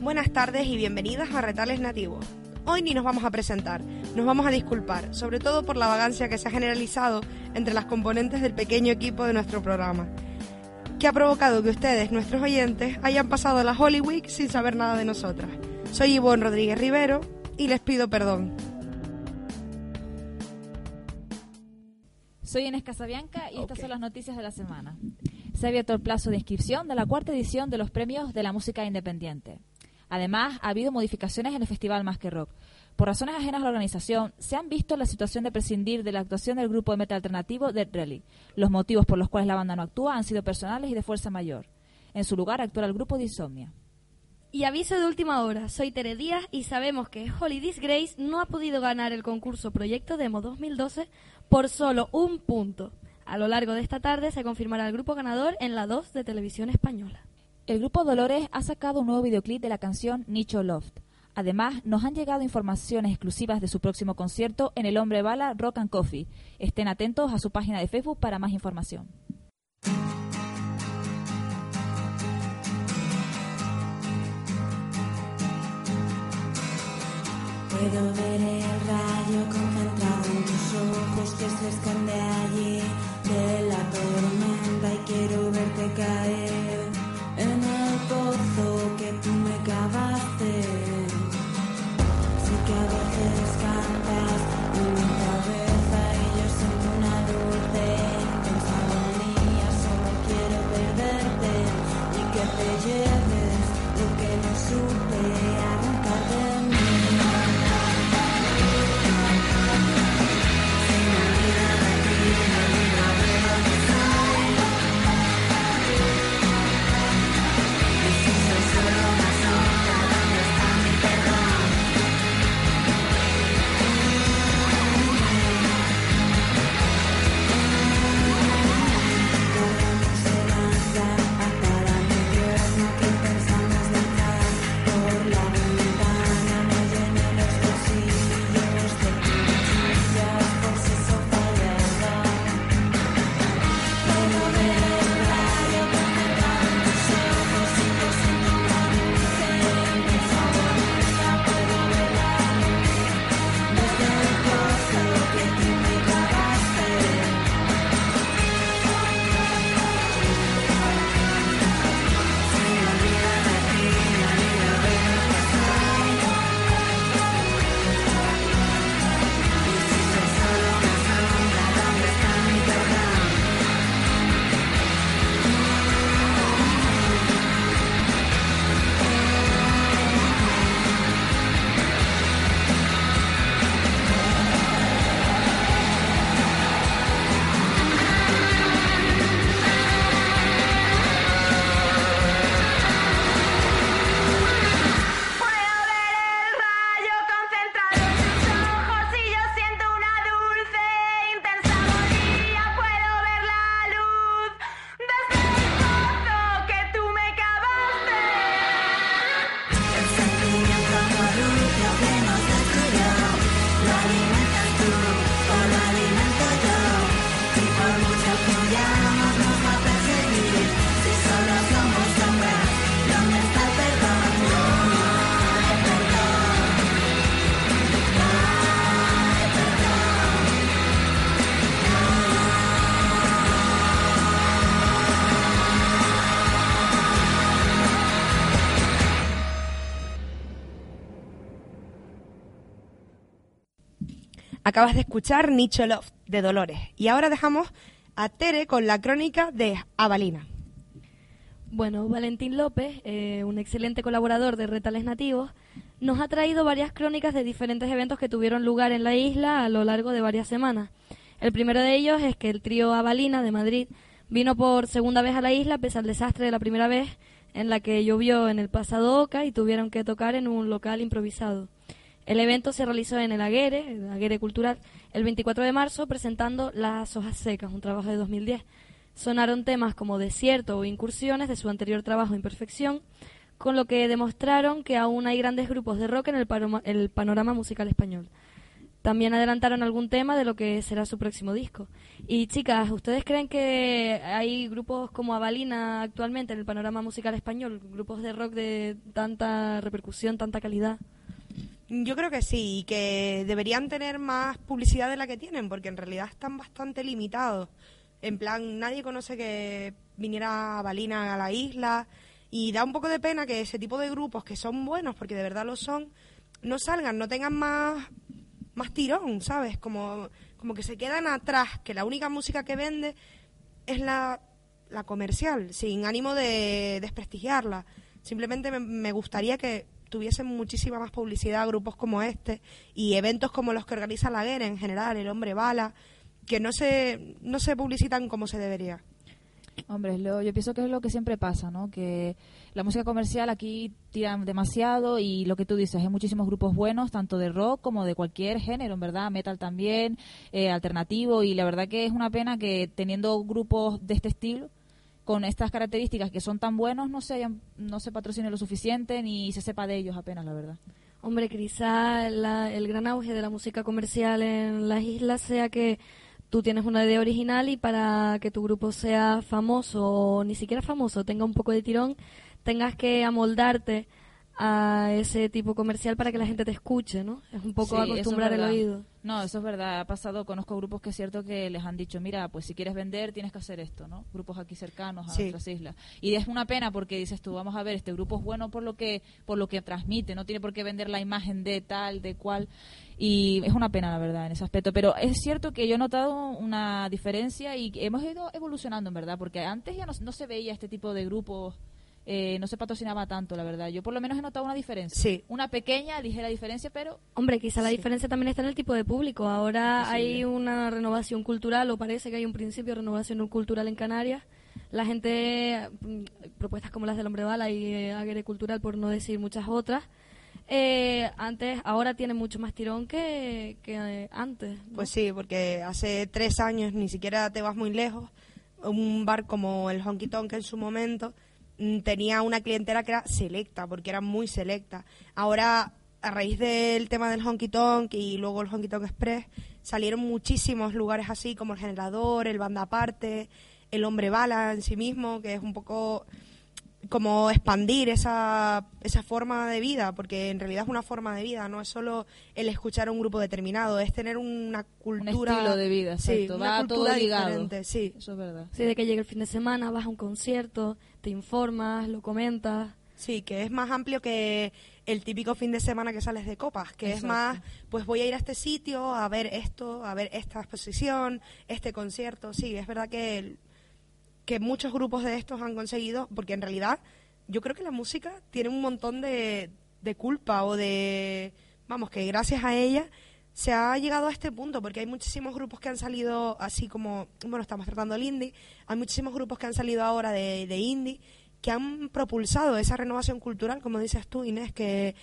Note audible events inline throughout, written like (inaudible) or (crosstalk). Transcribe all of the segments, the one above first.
Buenas tardes y bienvenidas a Retales Nativos. Hoy ni nos vamos a presentar, nos vamos a disculpar, sobre todo por la vagancia que se ha generalizado entre las componentes del pequeño equipo de nuestro programa, que ha provocado que ustedes, nuestros oyentes, hayan pasado la Holy Week sin saber nada de nosotras. Soy Ivonne Rodríguez Rivero y les pido perdón. Soy Inés Casabianca y estas son las noticias de la semana. Se ha abierto el plazo de inscripción de la cuarta edición de los premios de la música independiente. Además, ha habido modificaciones en el Festival Más que Rock. Por razones ajenas a la organización, se han visto la situación de prescindir de la actuación del grupo de metal alternativo Dead Rally. Los motivos por los cuales la banda no actúa han sido personales y de fuerza mayor. En su lugar actúa el grupo de Insomnia. Y aviso de última hora, soy Tere Díaz y sabemos que Holly Disgrace no ha podido ganar el concurso Proyecto Demo 2012 por solo un punto. A lo largo de esta tarde se confirmará el grupo ganador en la 2 de Televisión Española. El grupo Dolores ha sacado un nuevo videoclip de la canción Nicho Loft. Además, nos han llegado informaciones exclusivas de su próximo concierto en el Hombre Bala Rock and Coffee. Estén atentos a su página de Facebook para más información. Puedo ver el rayo concentrado en tus ojos que se esconde allí que Acabas de escuchar Nicho de Dolores y ahora dejamos a Tere con la crónica de Avalina. Bueno, Valentín López, eh, un excelente colaborador de Retales Nativos, nos ha traído varias crónicas de diferentes eventos que tuvieron lugar en la isla a lo largo de varias semanas. El primero de ellos es que el trío Avalina de Madrid vino por segunda vez a la isla pese al desastre de la primera vez en la que llovió en el pasado Oca y tuvieron que tocar en un local improvisado. El evento se realizó en el Aguere, el Aguere Cultural, el 24 de marzo presentando Las hojas secas, un trabajo de 2010. Sonaron temas como Desierto o Incursiones de su anterior trabajo Imperfección, con lo que demostraron que aún hay grandes grupos de rock en el, el panorama musical español. También adelantaron algún tema de lo que será su próximo disco. Y chicas, ¿ustedes creen que hay grupos como Avalina actualmente en el panorama musical español? Grupos de rock de tanta repercusión, tanta calidad. Yo creo que sí, y que deberían tener más publicidad de la que tienen, porque en realidad están bastante limitados. En plan, nadie conoce que viniera Balina a la isla, y da un poco de pena que ese tipo de grupos que son buenos, porque de verdad lo son, no salgan, no tengan más, más tirón, ¿sabes? Como, como que se quedan atrás, que la única música que vende es la, la comercial, sin ánimo de desprestigiarla. Simplemente me, me gustaría que tuviesen muchísima más publicidad grupos como este y eventos como los que organiza la guerra en general, el hombre bala, que no se, no se publicitan como se debería. Hombre, lo- yo pienso que es lo que siempre pasa, ¿no? Que la música comercial aquí tira demasiado y lo que tú dices, hay muchísimos grupos buenos, tanto de rock como de cualquier género, en verdad, metal también, eh, alternativo, y la verdad que es una pena que teniendo grupos de este estilo, con estas características que son tan buenos, no se, hayan, no se patrocine lo suficiente ni se sepa de ellos apenas, la verdad. Hombre, quizá la- el gran auge de la música comercial en las islas sea que tú tienes una idea original y para que tu grupo sea famoso o ni siquiera famoso, tenga un poco de tirón, tengas que amoldarte a ese tipo comercial para que la gente te escuche, ¿no? Es un poco Sí, eso es acostumbrar el oído. No, eso es verdad. Ha pasado, conozco grupos que es cierto que les han dicho, mira, pues si quieres vender tienes que hacer esto, ¿no? Grupos aquí cercanos a Sí. nuestras islas. Y es una pena porque dices tú, vamos a ver, este grupo es bueno por lo que por lo que transmite, no tiene por qué vender la imagen de tal, de cual. Y es una pena, la verdad, en ese aspecto. Pero es cierto que yo he notado una diferencia y hemos ido evolucionando, en verdad, porque antes ya no, no se veía este tipo de grupos. Eh, no se patrocinaba tanto, la verdad. Yo por lo menos he notado una diferencia. Sí. Una pequeña, ligera diferencia, pero Hombre, quizá la Sí. diferencia también está en el tipo de público. Ahora hay una renovación cultural, o parece que hay un principio de renovación cultural en Canarias. La gente, mm, propuestas como las del Hombre Bala y eh, Aguirre Cultural, por no decir muchas otras, eh, antes, ahora tiene mucho más tirón que, que eh, antes. ¿no? Pues sí, porque hace tres años ni siquiera te vas muy lejos. Un bar como el Honky Tonk en su momento tenía una clientela que era selecta, porque era muy selecta. Ahora, a raíz del tema del Honky Tonk y luego el Honky Tonk Express, salieron muchísimos lugares así como el Generador, el Banda Aparte, el Hombre Bala en sí mismo, que es un poco como expandir esa, esa forma de vida, porque en realidad es una forma de vida, no es solo el escuchar a un grupo determinado, es tener una un cultura... estilo de vida, Sí, una Va cultura todo ligado. diferente, sí. Eso es verdad. Sí, de que llega el fin de semana, vas a un concierto, te informas, lo comentas. Sí, que es más amplio que el típico fin de semana que sales de copas, que es más, pues voy a ir a este sitio a ver esto, a ver esta exposición, este concierto. Sí, es verdad que, que muchos grupos de estos han conseguido, porque en realidad yo creo que la música tiene un montón de, de culpa o de, vamos, que gracias a ella se ha llegado a este punto, porque hay muchísimos grupos que han salido así como, bueno, estamos tratando el indie, hay muchísimos grupos que han salido ahora de, de indie que han propulsado esa renovación cultural, como dices tú, Inés, que,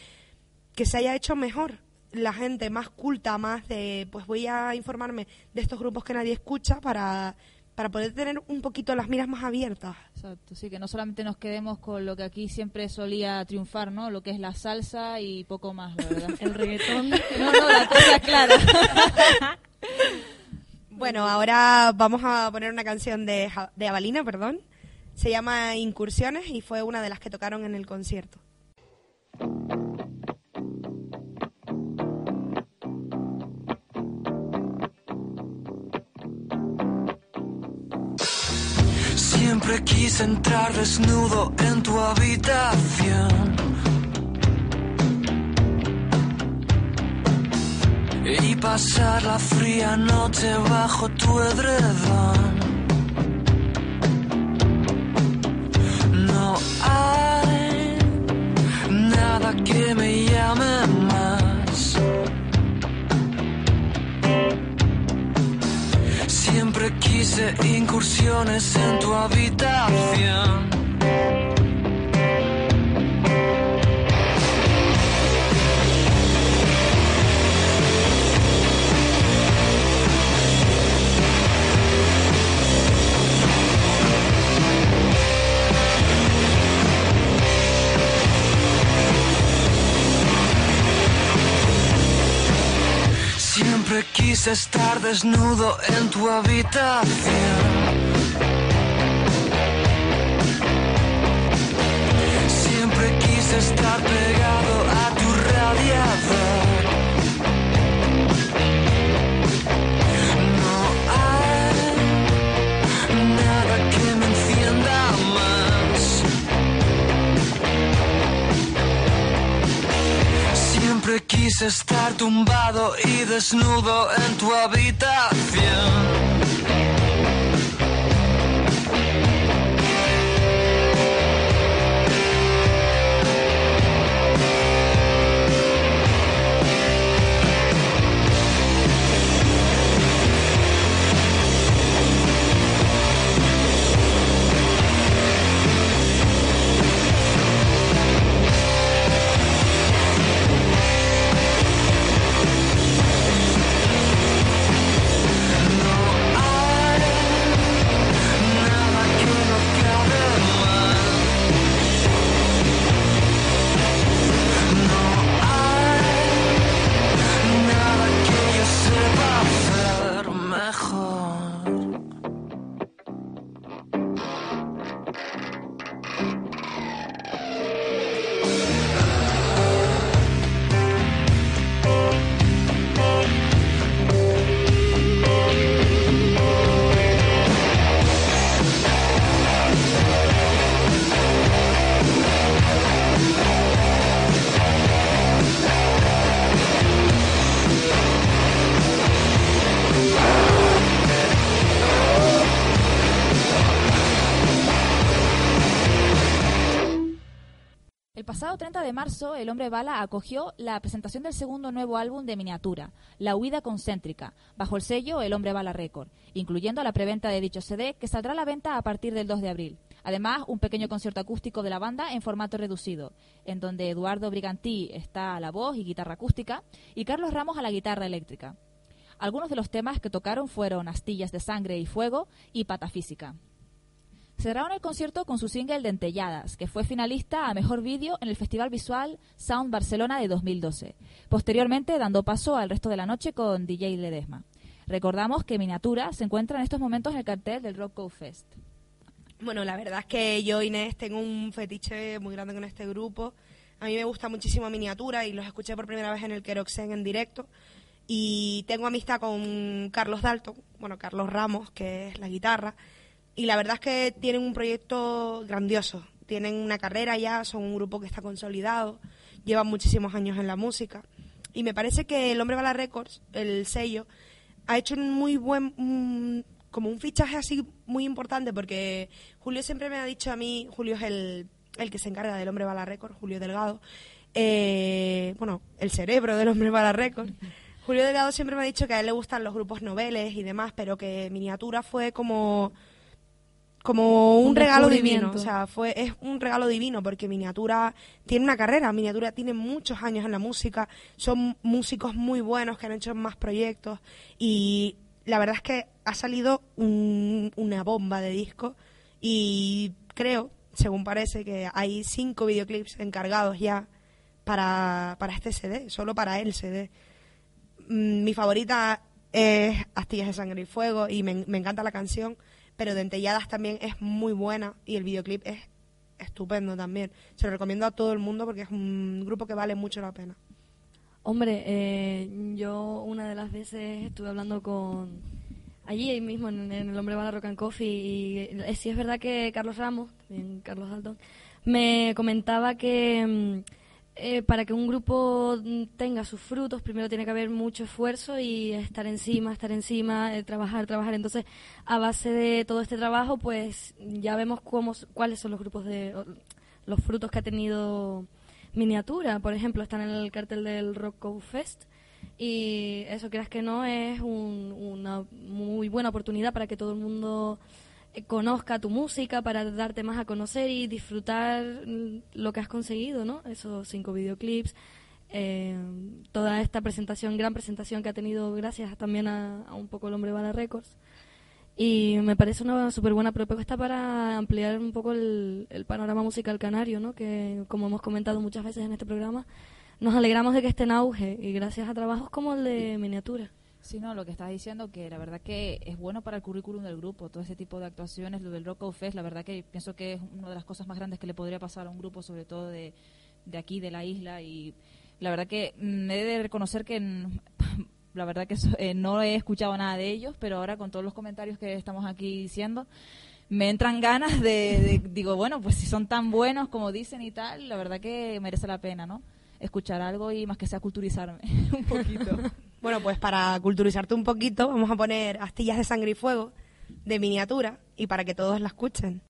que se haya hecho mejor. La gente más culta, más de, pues voy a informarme de estos grupos que nadie escucha para, para poder tener un poquito las miras más abiertas. Exacto, sí, que no solamente nos quedemos con lo que aquí siempre solía triunfar, ¿no? Lo que es la salsa y poco más, la verdad. (laughs) El reggaetón. (laughs) no, no, la cosa clara. (laughs) Bueno, ahora vamos a poner una canción de, Ja- de Avalina, perdón. Se llama Incursiones y fue una de las que tocaron en el concierto. Siempre quise entrar desnudo en tu habitación. Y pasar la fría noche bajo tu edredón. No hay nada que me llame Quise incursiones en tu habitación. Quise estar desnudo en tu habitación. Siempre quise estar pegado quise estar tumbado y desnudo en tu habitación. 30 de marzo, El Hombre Bala acogió la presentación del segundo nuevo álbum de miniatura, La Huida Concéntrica, bajo el sello El Hombre Bala Record, incluyendo la preventa de dicho CD que saldrá a la venta a partir del 2 de abril. Además, un pequeño concierto acústico de la banda en formato reducido, en donde Eduardo Brigantí está a la voz y guitarra acústica y Carlos Ramos a la guitarra eléctrica. Algunos de los temas que tocaron fueron Astillas de Sangre y Fuego y Patafísica. Cerraron el concierto con su single Dentelladas, que fue finalista a Mejor Vídeo en el Festival Visual Sound Barcelona de 2012. Posteriormente, dando paso al resto de la noche con DJ Ledesma. Recordamos que Miniatura se encuentra en estos momentos en el cartel del Rock Fest. Bueno, la verdad es que yo, Inés, tengo un fetiche muy grande con este grupo. A mí me gusta muchísimo Miniatura y los escuché por primera vez en el Keroxen en directo. Y tengo amistad con Carlos Dalton, bueno, Carlos Ramos, que es la guitarra. Y la verdad es que tienen un proyecto grandioso. Tienen una carrera ya, son un grupo que está consolidado, llevan muchísimos años en la música. Y me parece que el Hombre Bala Records, el sello, ha hecho un muy buen, un- como un fichaje así muy importante, porque Julio siempre me ha dicho a mí, Julio es el, el que se encarga del Hombre Bala Records, Julio Delgado, eh, bueno, el cerebro del Hombre Bala Records. Julio Delgado siempre me ha dicho que a él le gustan los grupos noveles y demás, pero que Miniatura fue como como un, Un regalo divino, o sea, fue es un regalo divino porque Miniatura tiene una carrera, Miniatura tiene muchos años en la música, son músicos muy buenos que han hecho más proyectos y la verdad es que ha salido un- una bomba de disco y creo, según parece, que hay cinco videoclips encargados ya para, para este CD, solo para el CD. Mm, Mi favorita es Astillas de Sangre y Fuego y me, me encanta la canción, pero Dentelladas también es muy buena y el videoclip es estupendo también. Se lo recomiendo a todo el mundo porque es un grupo que vale mucho la pena. Hombre, eh, yo una de las veces estuve hablando con allí mismo en, el Hombre Bala Rock and Coffee y eh, sí es verdad que Carlos Ramos, también Carlos Dalton, me comentaba que mm, eh, para que un grupo mm, tenga sus frutos primero tiene que haber mucho esfuerzo y estar encima, estar encima, eh, trabajar, trabajar. Entonces, a base de todo este trabajo, pues ya vemos cómo, cuáles son los grupos de los frutos que ha tenido miniatura, por ejemplo, están en el cartel del Rock Fest y eso creas que no es un- una muy buena oportunidad para que todo el mundo conozca tu música, para darte más a conocer y disfrutar mm, lo que has conseguido, ¿no? Esos cinco videoclips, eh, toda esta presentación, gran presentación que ha tenido gracias también a, a un poco el Hombre Bala Records. Y me parece una súper buena propuesta para ampliar un poco el, el panorama musical canario, ¿no? Que, como hemos comentado muchas veces en este programa, nos alegramos de que esté en auge y gracias a trabajos como el de Miniatura. Sí, no, lo que estás diciendo que la verdad que es bueno para el currículum del grupo, todo ese tipo de actuaciones, lo del Rock of Fest, la verdad que pienso que es una de las cosas más grandes que le podría pasar a un grupo, sobre todo de, de aquí, de la isla, y la verdad que me he de reconocer que mm, (laughs) la verdad que eh, no he escuchado nada de ellos, pero ahora con todos los comentarios que estamos aquí diciendo, me entran ganas de, de- digo, bueno, pues si son tan buenos como dicen y tal, la verdad que merece la pena, ¿no? Escuchar algo y más que sea culturizarme (laughs) un poquito. (laughs) Bueno, pues para culturizarte un poquito, vamos a poner astillas de sangre y fuego de miniatura y para que todos la escuchen.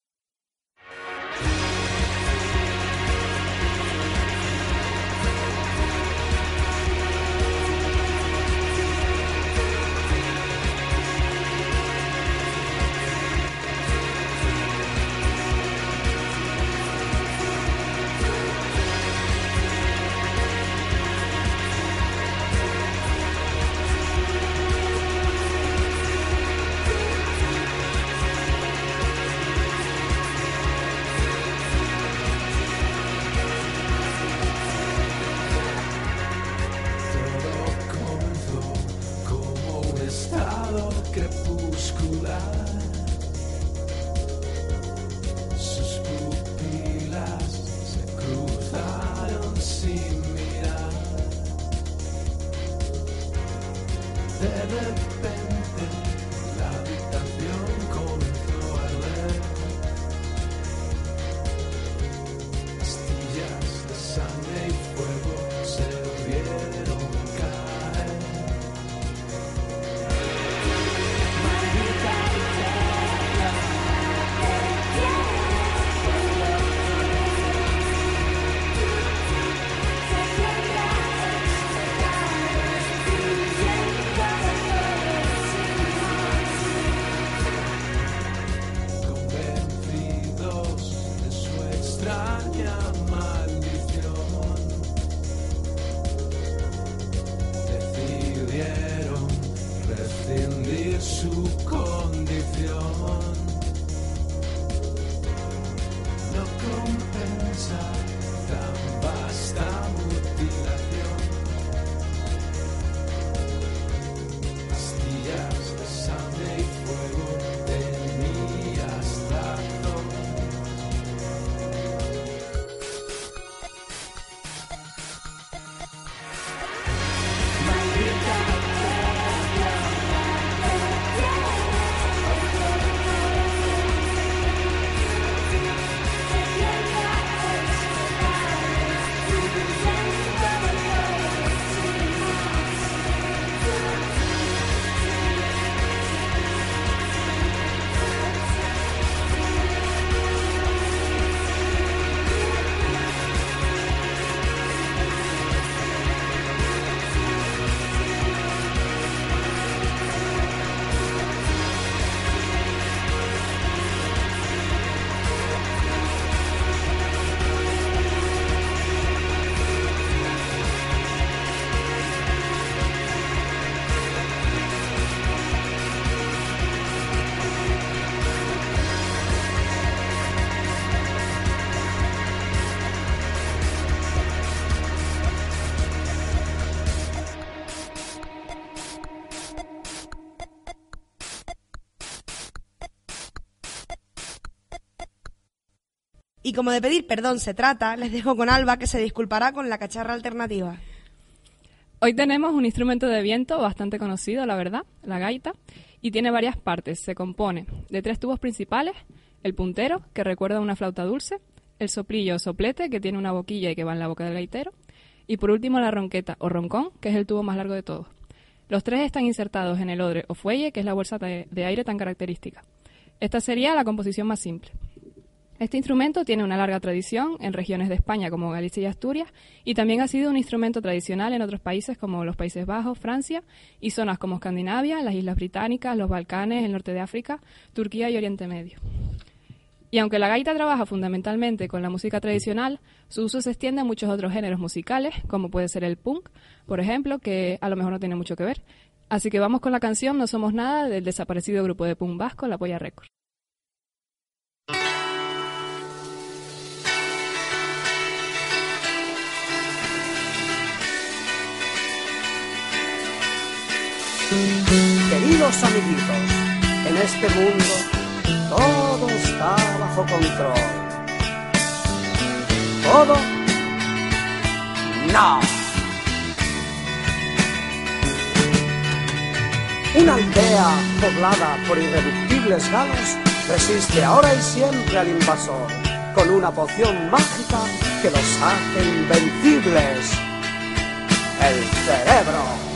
Como de pedir perdón se trata, les dejo con Alba que se disculpará con la cacharra alternativa. Hoy tenemos un instrumento de viento bastante conocido, la verdad, la gaita, y tiene varias partes. Se compone de tres tubos principales, el puntero, que recuerda a una flauta dulce, el soplillo o soplete, que tiene una boquilla y que va en la boca del gaitero, y por último la ronqueta o roncón, que es el tubo más largo de todos. Los tres están insertados en el odre o fuelle, que es la bolsa de, de aire tan característica. Esta sería la composición más simple. Este instrumento tiene una larga tradición en regiones de España como Galicia y Asturias y también ha sido un instrumento tradicional en otros países como los Países Bajos, Francia y zonas como Escandinavia, las Islas Británicas, los Balcanes, el norte de África, Turquía y Oriente Medio. Y aunque la gaita trabaja fundamentalmente con la música tradicional, su uso se extiende a muchos otros géneros musicales, como puede ser el punk, por ejemplo, que a lo mejor no tiene mucho que ver. Así que vamos con la canción No Somos Nada del desaparecido grupo de punk vasco La Polla Records. Queridos amiguitos, en este mundo todo está bajo control. ¿Todo? No. Una aldea poblada por irreductibles galos resiste ahora y siempre al invasor con una poción mágica que los hace invencibles. El cerebro.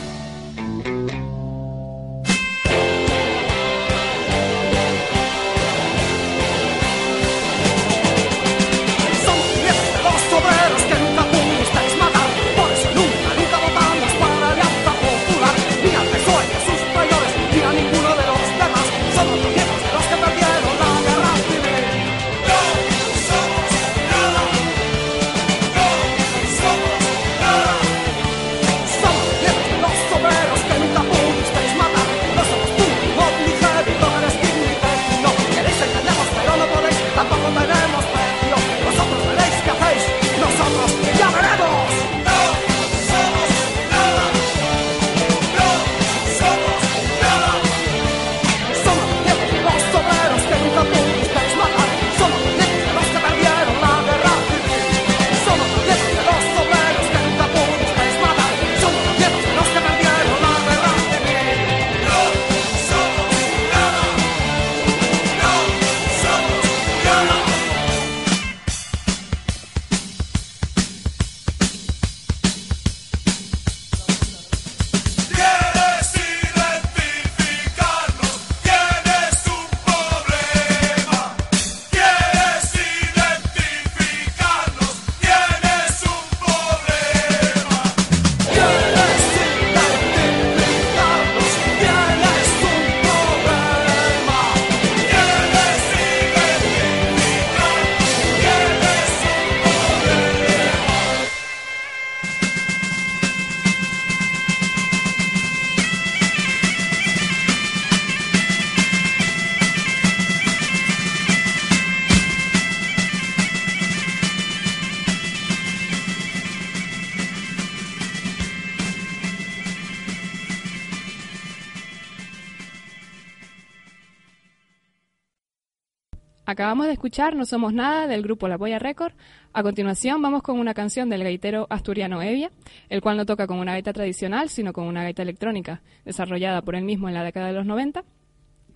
Acabamos de escuchar No Somos Nada del grupo La Polla Record. A continuación vamos con una canción del gaitero asturiano Evia, el cual no toca con una gaita tradicional, sino con una gaita electrónica, desarrollada por él mismo en la década de los 90.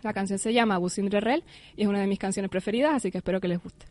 La canción se llama Busindre Rel y es una de mis canciones preferidas, así que espero que les guste.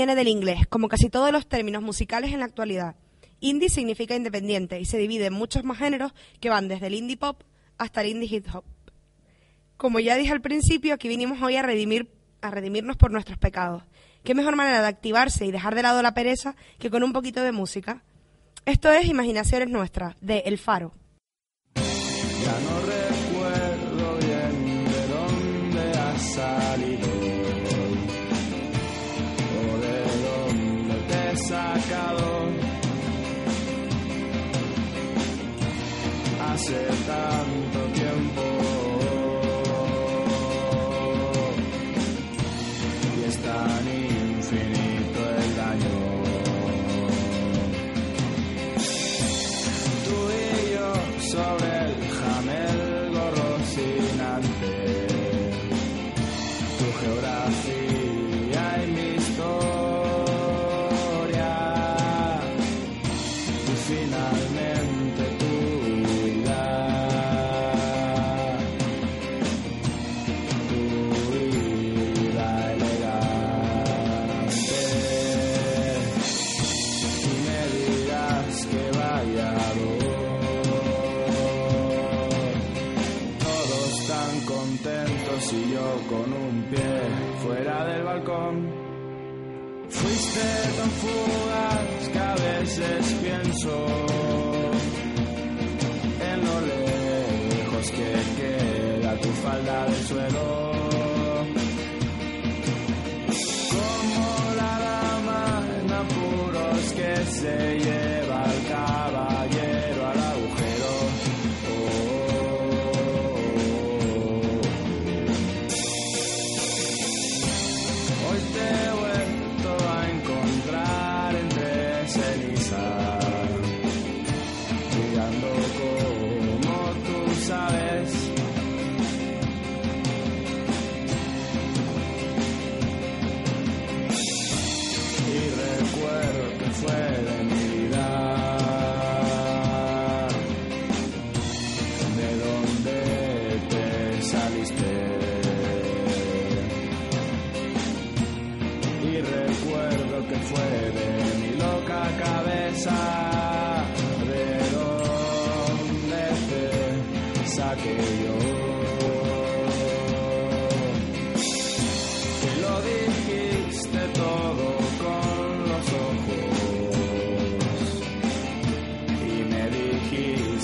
Viene del inglés, como casi todos los términos musicales en la actualidad. Indie significa independiente y se divide en muchos más géneros que van desde el indie pop hasta el indie hip hop. Como ya dije al principio, aquí vinimos hoy a redimir a redimirnos por nuestros pecados. ¿Qué mejor manera de activarse y dejar de lado la pereza que con un poquito de música? Esto es Imaginaciones Nuestras, de El Faro. Hace veces pienso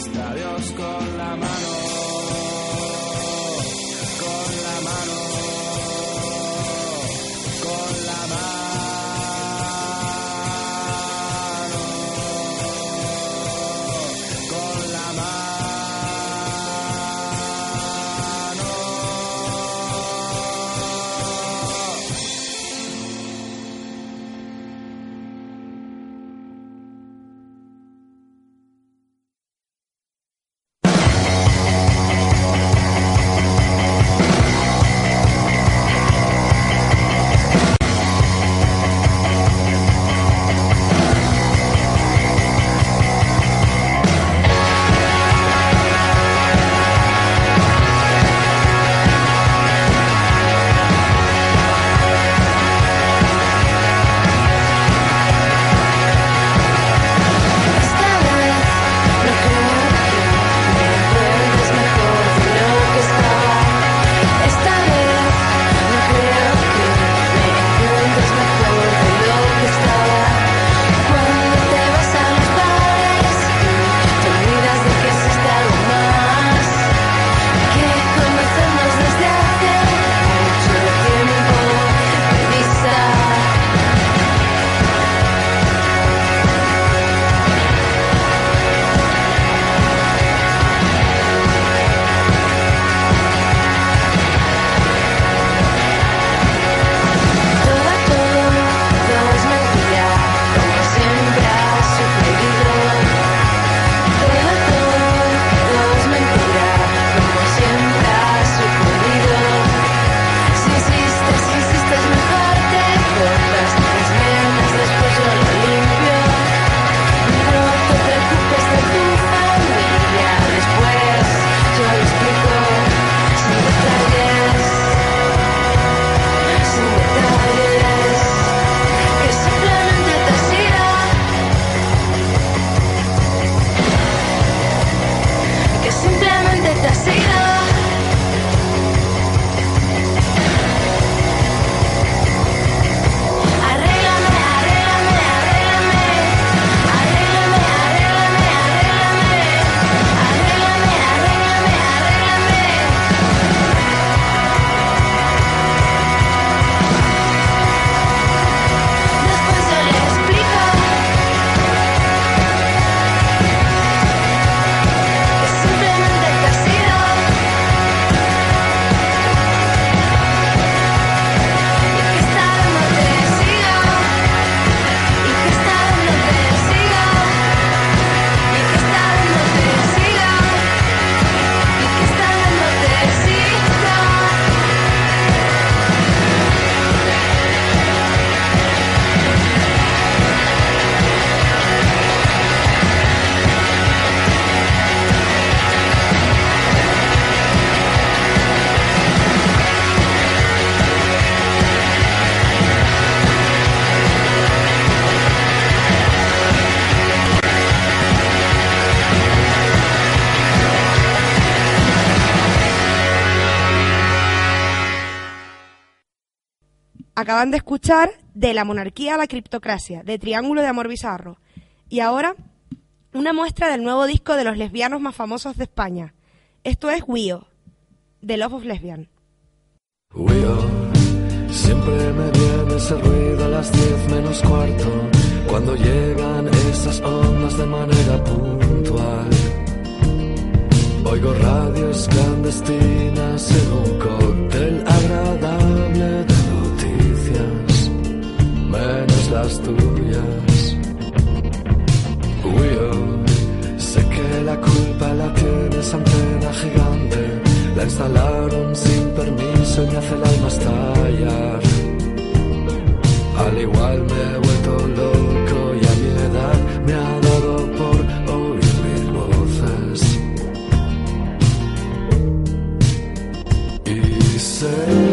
vista a Dios con la mano. Acaban de escuchar De la monarquía a la criptocracia, de Triángulo de Amor Bizarro. Y ahora, una muestra del nuevo disco de los lesbianos más famosos de España. Esto es Wio, de Love of Lesbian. Wio, siempre me viene ese ruido a las 10 menos cuarto, cuando llegan esas ondas de manera puntual. Oigo radios clandestinas en un cóctel agradable menos las tuyas. Wio, sé que la culpa la tiene esa antena gigante, la instalaron sin permiso y me hace el alma estallar. Al igual me he vuelto loco y a mi edad me ha dado por oír mil voces. Y sé,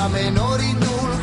sin la menor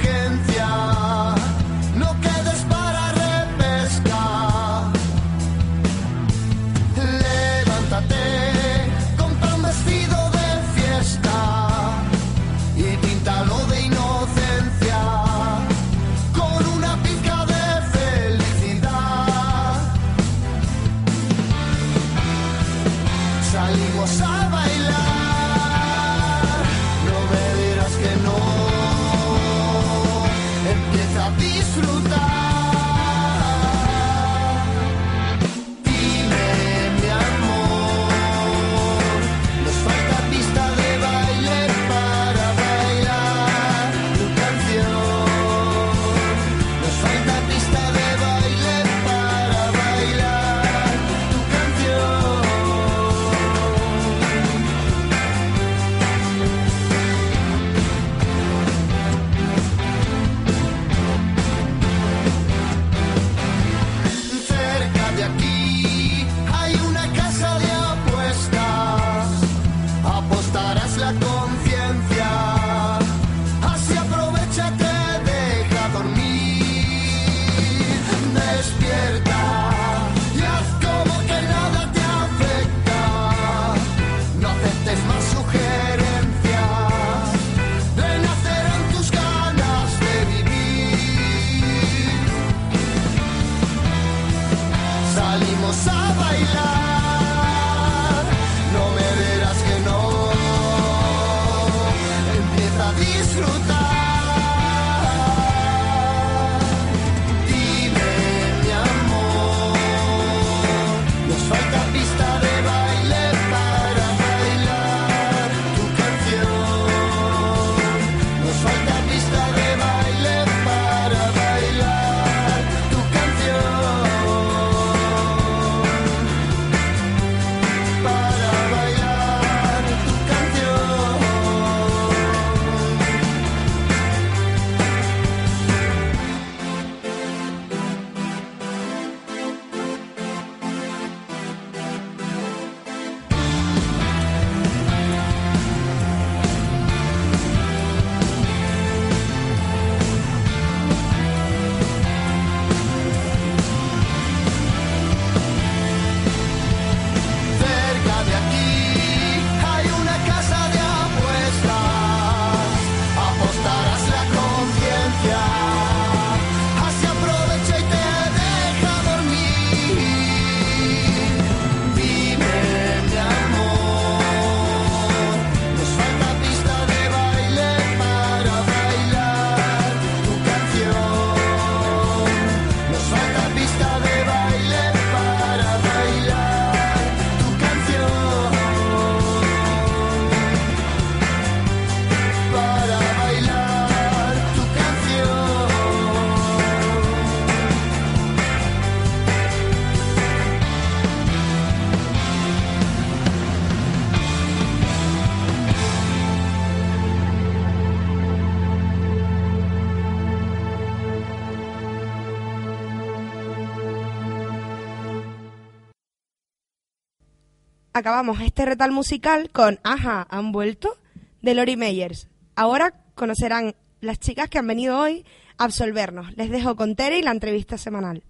acabamos este retal musical con Aja, han vuelto, de Lori Meyers. Ahora conocerán las chicas que han venido hoy a absolvernos. Les dejo con Tere y la entrevista semanal.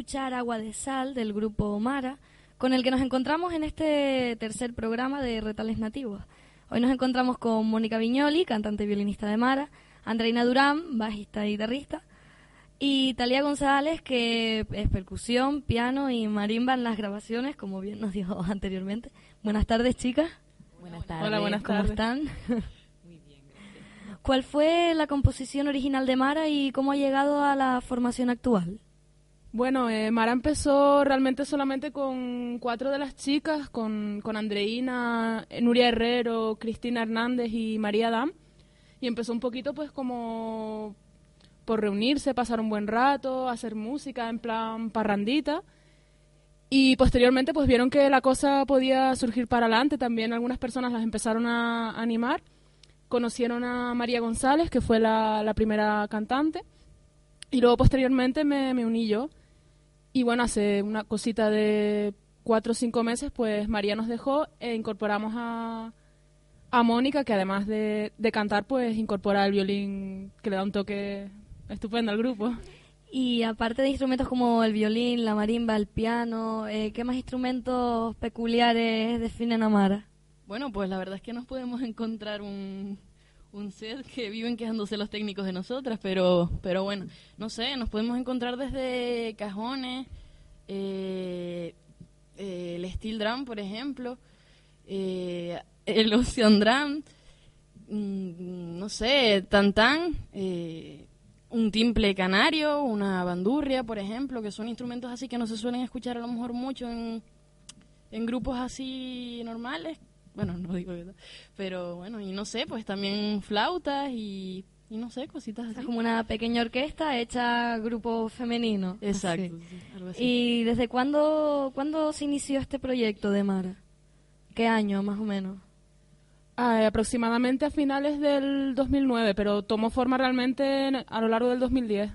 Escuchar Agua de Sal del grupo Mara, con el que nos encontramos en este tercer programa de Retales Nativos. Hoy nos encontramos con Mónica Viñoli, cantante y violinista de Mara, Andreina Durán, bajista y guitarrista, y Talía González, que es percusión, piano y marimba en las grabaciones, como bien nos dijo (laughs) anteriormente. Buenas tardes, chicas. Buenas tardes. Hola, buenas ¿Cómo tardes. están? ¿Cuál fue la composición original de Mara y cómo ha llegado a la formación actual? Bueno, eh, Mara empezó realmente solamente con cuatro de las chicas, con, con Andreina, Nuria Herrero, Cristina Hernández y María Dam. Y empezó un poquito pues como por reunirse, pasar un buen rato, hacer música en plan parrandita. Y posteriormente pues vieron que la cosa podía surgir para adelante. También algunas personas las empezaron a animar. Conocieron a María González, que fue la, primera cantante. Y luego posteriormente me, me uní yo. Y bueno, hace una cosita de cuatro o cinco meses, pues María nos dejó e incorporamos a, a Mónica, que además de, de cantar, pues incorpora el violín, que le da un toque estupendo al grupo. Y aparte de instrumentos como el violín, la marimba, el piano, eh, ¿qué más instrumentos peculiares definen a Mara? Bueno, pues la verdad es que nos podemos encontrar un, un set que viven quejándose los técnicos de nosotras, pero, pero bueno, no sé, nos podemos encontrar desde cajones, eh, eh, el steel drum, por ejemplo, eh, el ocean drum, mm, no sé, tantán, eh, un timple canario, una bandurria, por ejemplo, que son instrumentos así que no se suelen escuchar a lo mejor mucho en, en grupos así normales. Bueno, (laughs) no digo que no, pero bueno, y no sé, pues también flautas y, y no sé, cositas Es así. como una pequeña orquesta hecha grupo femenino. Exacto, así. sí, algo así. ¿Y desde cuándo, cuándo se inició este proyecto de Mara? ¿Qué año más o menos? Ah, aproximadamente a finales del 2009, pero tomó forma realmente en- a lo largo del 2010.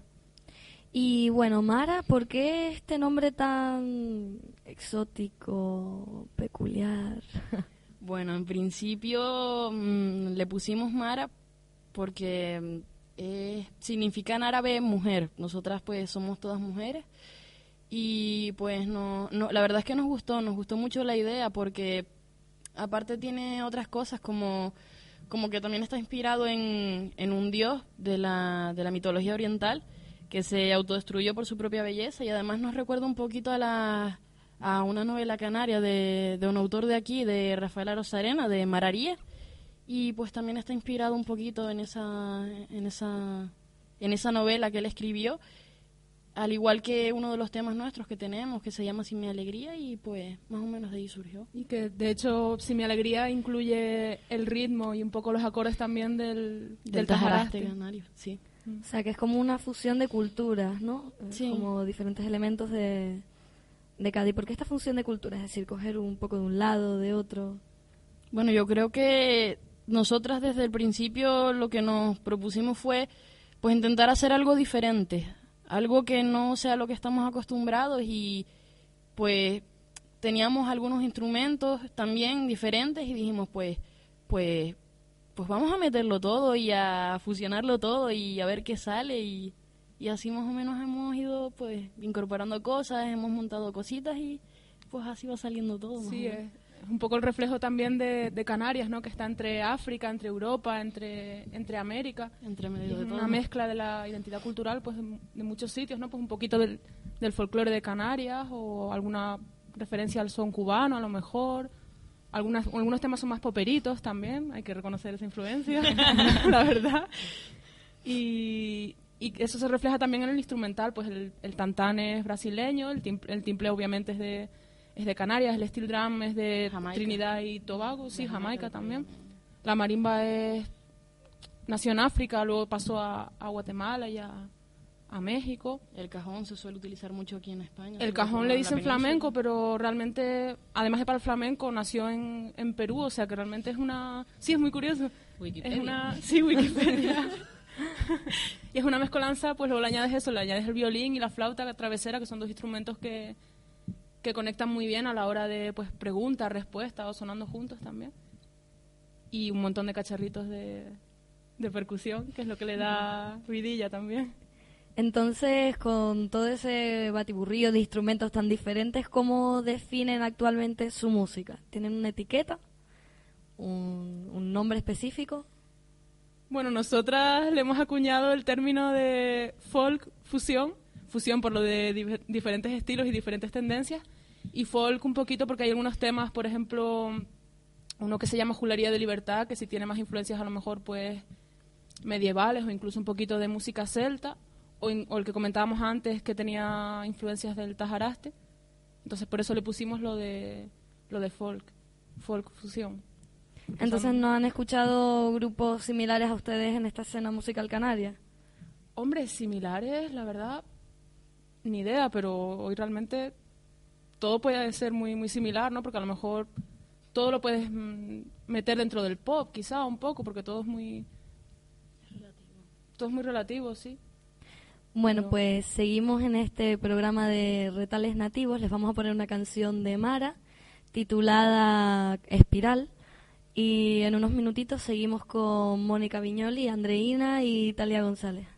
Y bueno, Mara, ¿por qué este nombre tan exótico, peculiar? (laughs) Bueno, en principio mm, le pusimos Mara porque eh, significa en árabe mujer. Nosotras pues somos todas mujeres y pues no, no, la verdad es que nos gustó, nos gustó mucho la idea porque aparte tiene otras cosas como, como que también está inspirado en, en un dios de la, de la mitología oriental que se autodestruyó por su propia belleza y además nos recuerda un poquito a la a una novela canaria de, de un autor de aquí, de Rafael Arozarena, de Mararía, y pues también está inspirado un poquito en esa, en esa, en esa novela que él escribió, al igual que uno de los temas nuestros que tenemos, que se llama Sin mi alegría, y pues más o menos de ahí surgió. Y que de hecho, si mi alegría incluye el ritmo y un poco los acordes también del, Del, del tajaraste tajaraste. canario, sí. O sea, que es como una fusión de culturas, ¿no? Sí. Como diferentes elementos de, de. ¿Y por qué esta función de culturas? Es decir, coger un poco de un lado, de otro. Bueno, yo creo que nosotras desde el principio lo que nos propusimos fue pues intentar hacer algo diferente, algo que no sea lo que estamos acostumbrados y pues teníamos algunos instrumentos también diferentes y dijimos pues pues pues vamos a meterlo todo y a fusionarlo todo y a ver qué sale y, y así más o menos hemos ido pues incorporando cosas, hemos montado cositas y pues así va saliendo todo. Sí, es, es un poco el reflejo también de, de Canarias, ¿no? Que está entre África, entre Europa, entre, entre América. Entre medio de todo. una mezcla de la identidad cultural pues de, de muchos sitios, ¿no? Pues un poquito del, del folclore de Canarias o alguna referencia al son cubano a lo mejor. Algunas, algunos temas son más poperitos también, hay que reconocer esa influencia, (laughs) la verdad. Y, y eso se refleja también en el instrumental, pues el, el tantán es brasileño, el timple, el timple obviamente es de, es de Canarias, el steel drum es de Jamaica. Trinidad y Tobago, sí, Jamaica Jamaica también. La marimba es nació en África, luego pasó a, a Guatemala y a, a México. El cajón se suele utilizar mucho aquí en España. El cajón le dicen flamenco, pero realmente, además de para el flamenco, nació en, en Perú, o sea que realmente es una... Sí, es muy curioso. Wikipedia. Es una... Sí, Wikipedia. (laughs) (laughs) y es una mezcolanza, pues luego le añades eso, le añades el violín y la flauta travesera, que son dos instrumentos que, que conectan muy bien a la hora de pues pregunta, respuesta o sonando juntos también. Y un montón de cacharritos de, de percusión, que es lo que le da ruidilla también. Entonces, con todo ese batiburrillo de instrumentos tan diferentes, ¿cómo definen actualmente su música? ¿Tienen una etiqueta? ¿Un, un nombre específico? Bueno, nosotras le hemos acuñado el término de folk fusión, fusión por lo de di- diferentes estilos y diferentes tendencias, y folk un poquito porque hay algunos temas, por ejemplo, uno que se llama Jularía de Libertad, que si tiene más influencias a lo mejor pues medievales o incluso un poquito de música celta, o, o el que comentábamos antes que tenía influencias del tajaraste. Entonces por eso le pusimos lo de lo de folk, folk fusión. Entonces, ¿no han escuchado grupos similares a ustedes en esta escena musical canaria? Hombres similares, la verdad, ni idea, pero hoy realmente todo puede ser muy muy similar, ¿no? Porque a lo mejor todo lo puedes mm, meter dentro del pop, quizá un poco, porque todo es muy todo es muy relativo, sí. Bueno, pues seguimos en este programa de retales nativos. Les vamos a poner una canción de Mara titulada Espiral. Y en unos minutitos seguimos con Mónica Viñoli, Andreina y Talia González.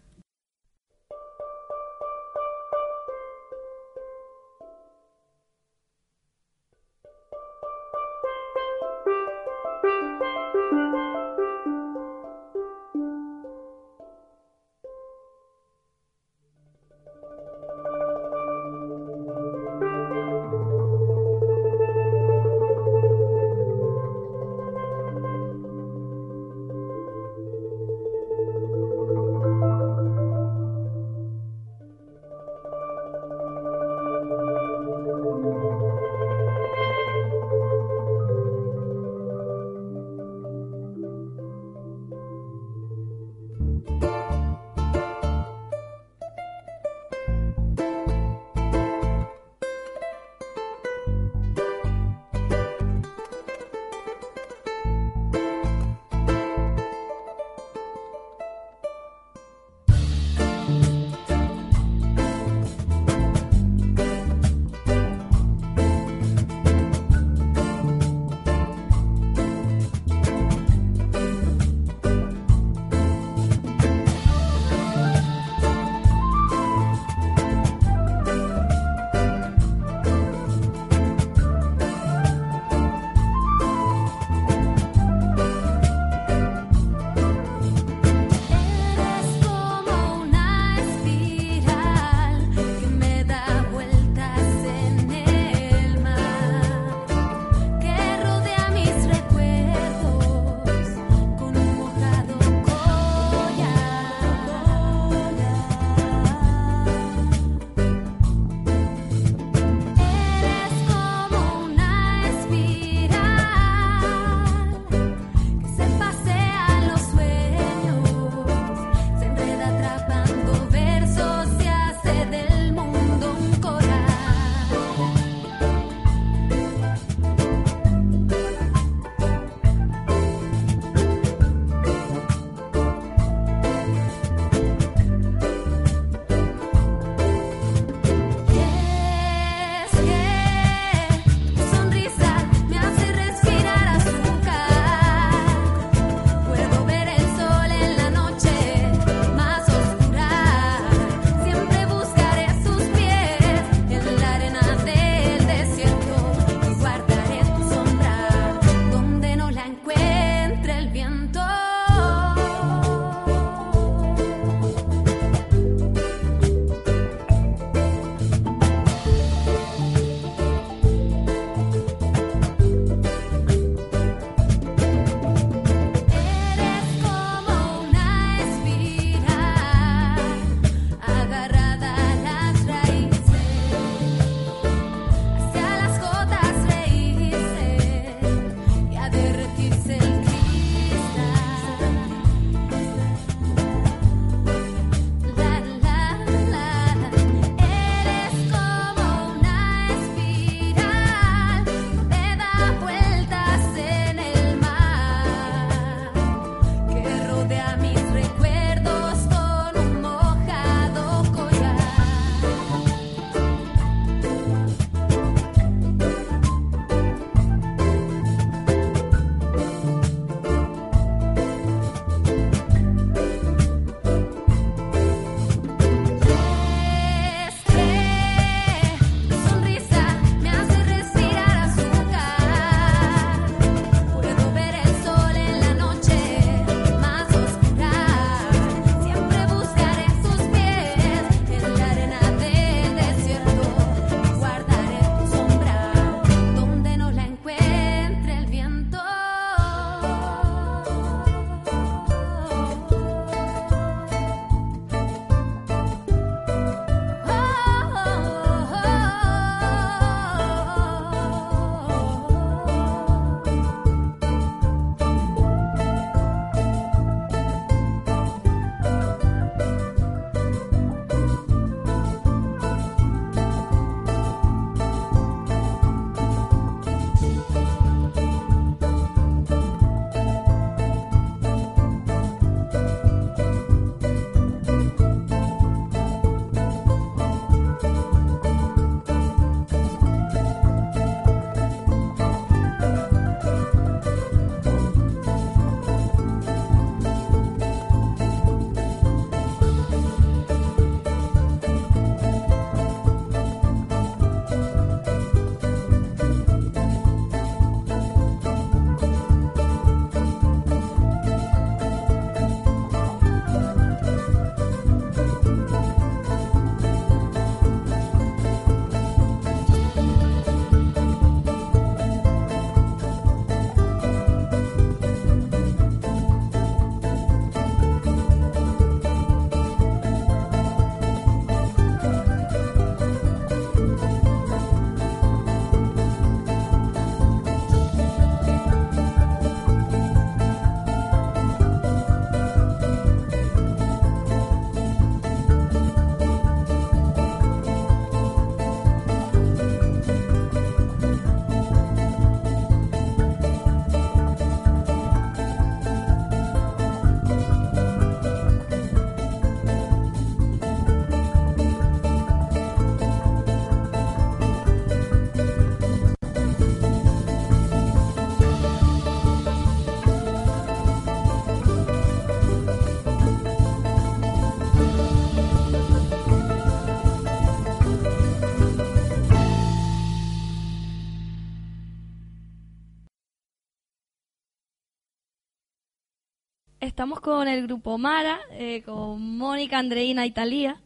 Estamos con el grupo Mara, eh, con Mónica, Andreina y Talía.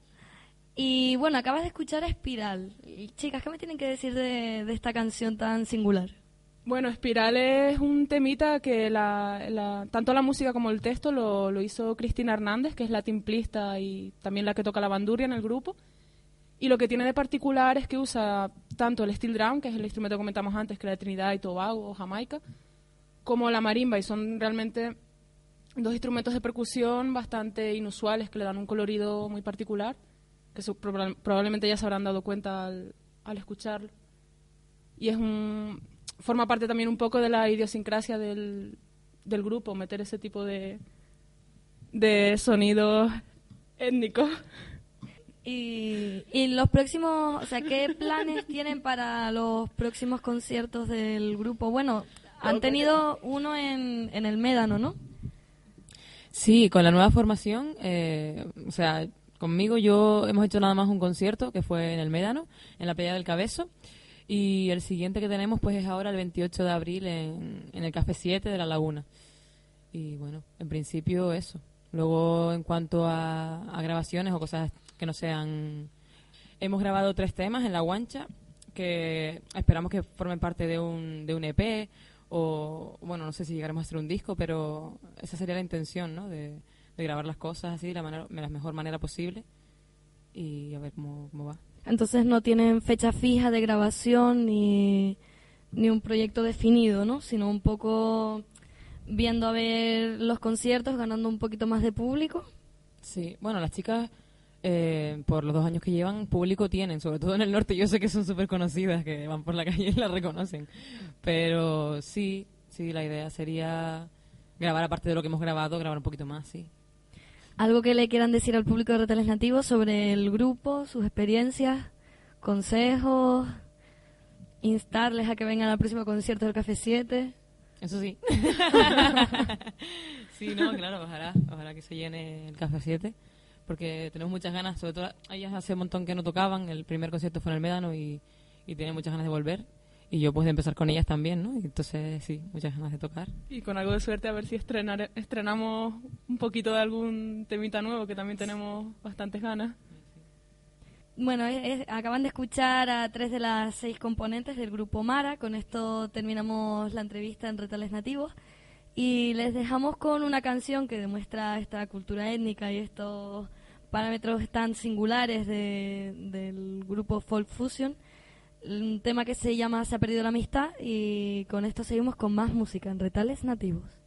Y bueno, acabas de escuchar Espiral. Chicas, ¿qué me tienen que decir de, esta canción tan singular? Bueno, Espiral es un temita que la, la- tanto la música como el texto lo, lo hizo Cristina Hernández, que es la timplista y también la que toca la bandurria en el grupo. Y lo que tiene de particular es que usa tanto el steel drum, que es el instrumento que comentamos antes, que era de Trinidad y Tobago o Jamaica, como la marimba, y son realmente dos instrumentos de percusión bastante inusuales que le dan un colorido muy particular, que su- proba- probablemente ya se habrán dado cuenta al, al escucharlo. Y es un, forma parte también un poco de la idiosincrasia del, del grupo, meter ese tipo de, de sonidos étnicos. Y, y los próximos, o sea, ¿qué planes tienen para los próximos conciertos del grupo? Bueno, han tenido uno en, en el Médano, ¿no? Sí, con la nueva formación, eh, o sea, conmigo yo hemos hecho nada más un concierto que fue en el Médano, en la playa del Cabezo, y el siguiente que tenemos pues es ahora el 28 de abril en, en el Café 7 de La Laguna. Y bueno, en principio eso. Luego en cuanto a, a grabaciones o cosas que no sean... Hemos grabado tres temas en La Guancha que esperamos que formen parte de un, de un EP o, bueno, no sé si llegaremos a hacer un disco, pero esa sería la intención, ¿no? De, de grabar las cosas así de la, manera- de la mejor manera posible y a ver cómo, cómo va. Entonces no tienen fecha fija de grabación ni, ni un proyecto definido, ¿no? Sino un poco viendo a ver los conciertos, ganando un poquito más de público. Sí, bueno, las chicas, eh, por los dos años que llevan, público tienen, sobre todo en el norte. Yo sé que son súper conocidas, que van por la (laughs) calle y las reconocen. Pero sí, sí, la idea sería grabar, aparte de lo que hemos grabado, grabar un poquito más, sí. Algo que le quieran decir al público de Retales Nativos sobre el grupo, sus experiencias, consejos, instarles a que vengan al próximo concierto del Café 7. Eso sí. (laughs) (laughs) sí, no, claro, ojalá, ojalá que se llene el Café 7, porque tenemos muchas ganas, sobre todo ellas hace un montón que no tocaban, el primer concierto fue en el Médano y, y tienen muchas ganas de volver, y yo pues de empezar con ellas también, ¿no? Entonces sí, muchas ganas de tocar. Y con algo de suerte a ver si estrenar, estrenamos un poquito de algún temita nuevo, que también tenemos bastantes ganas. Bueno, es- es- acaban de escuchar a tres de las seis componentes del grupo Mara. Con esto terminamos la entrevista en Retales Nativos. Y les dejamos con una canción que demuestra esta cultura étnica y estos parámetros tan singulares de- del grupo Folk Fusion. Un tema que se llama Se ha perdido la amistad. Y con esto seguimos con más música en Retales Nativos.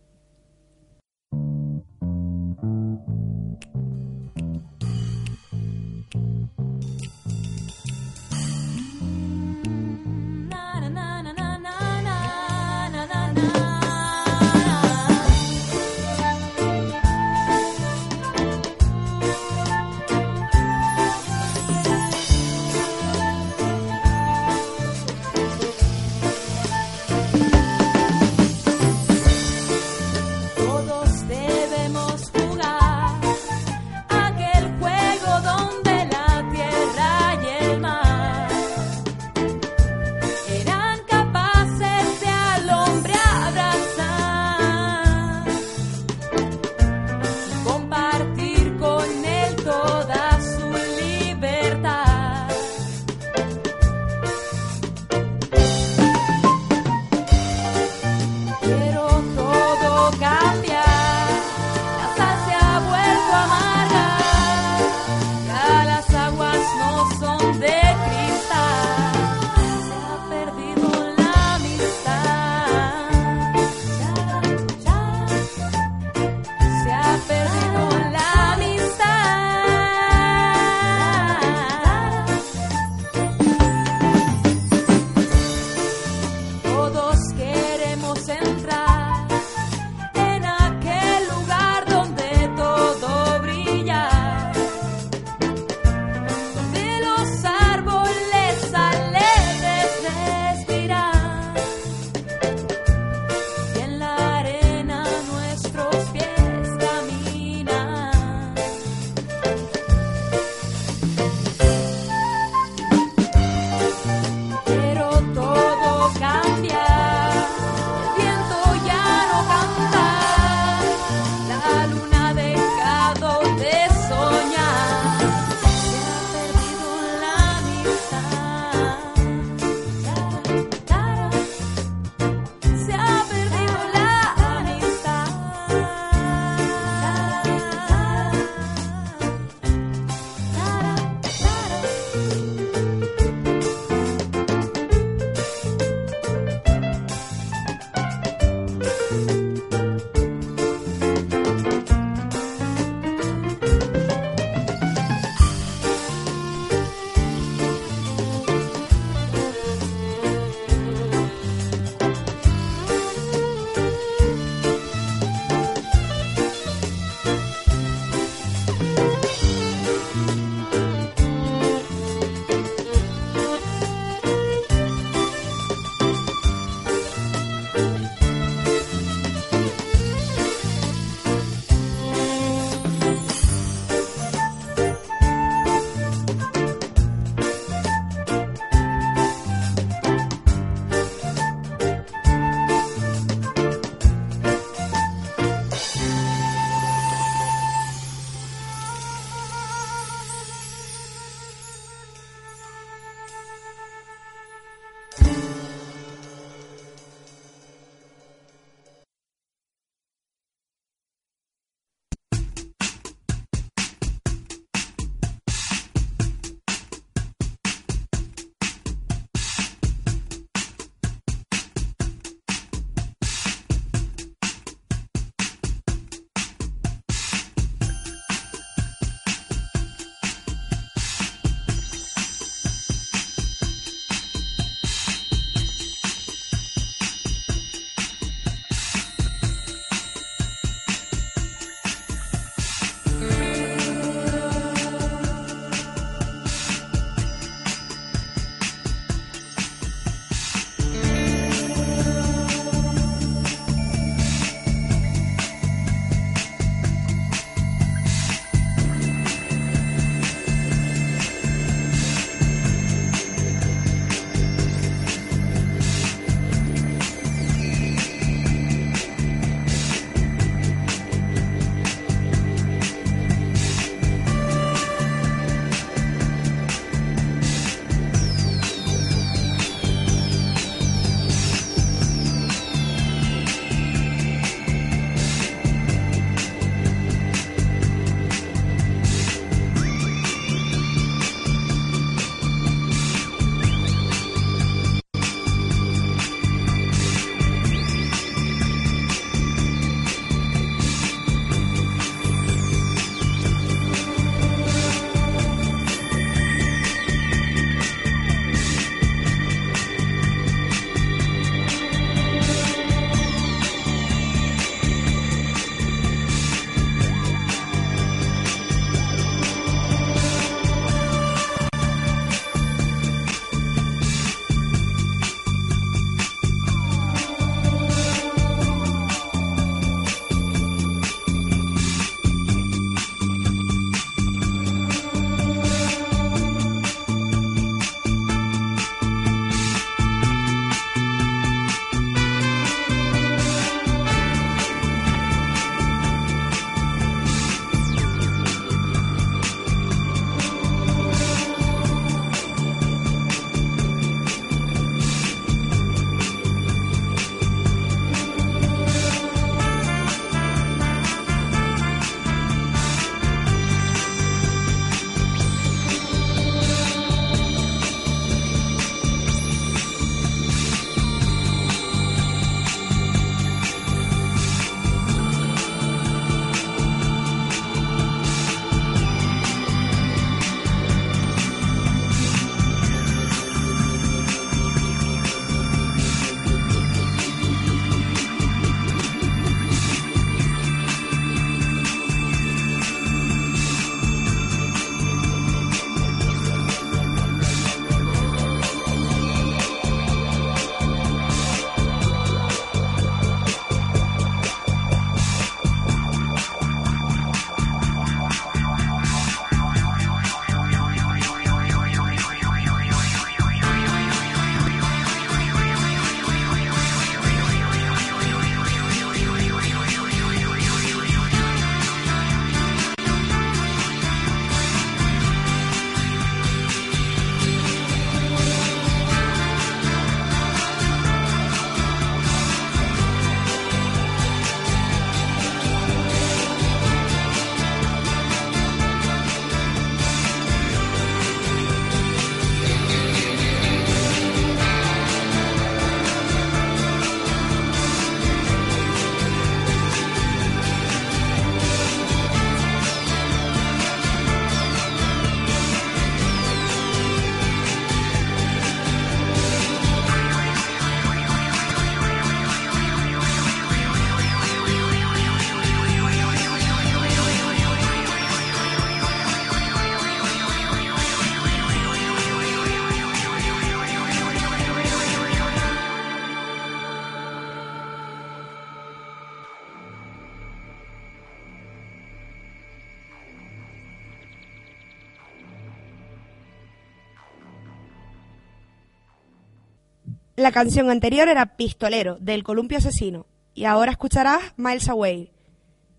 La canción anterior era Pistolero, del Columpio Asesino. Y ahora escucharás Miles Away,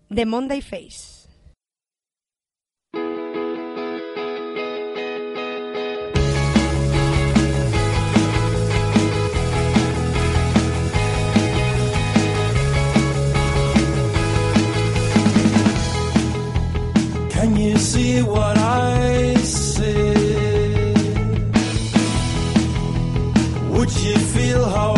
de Monday Face. Can you see what how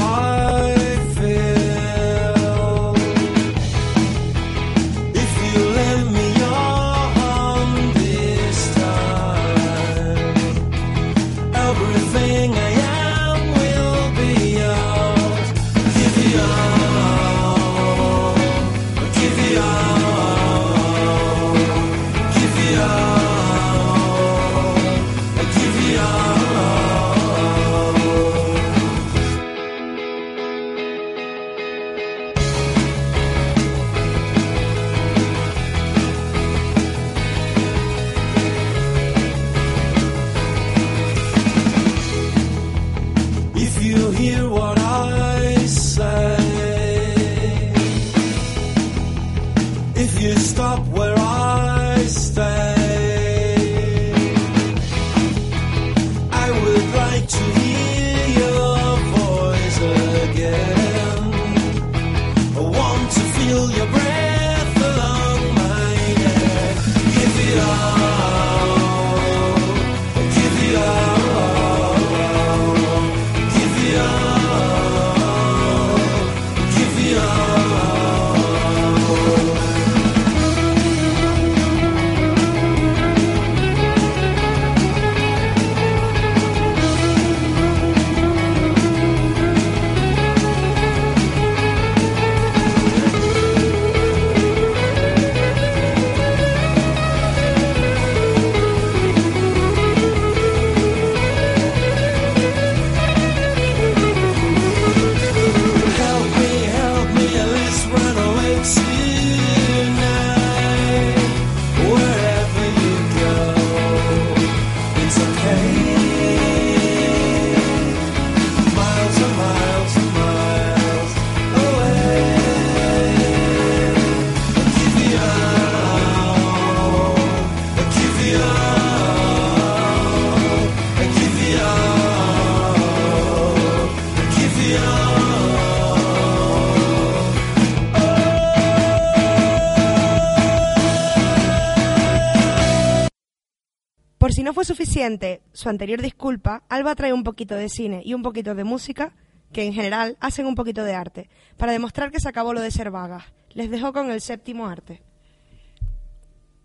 su anterior disculpa, Alba trae un poquito de cine y un poquito de música, que en general hacen un poquito de arte, para demostrar que se acabó lo de ser vagas. Les dejo con el séptimo arte.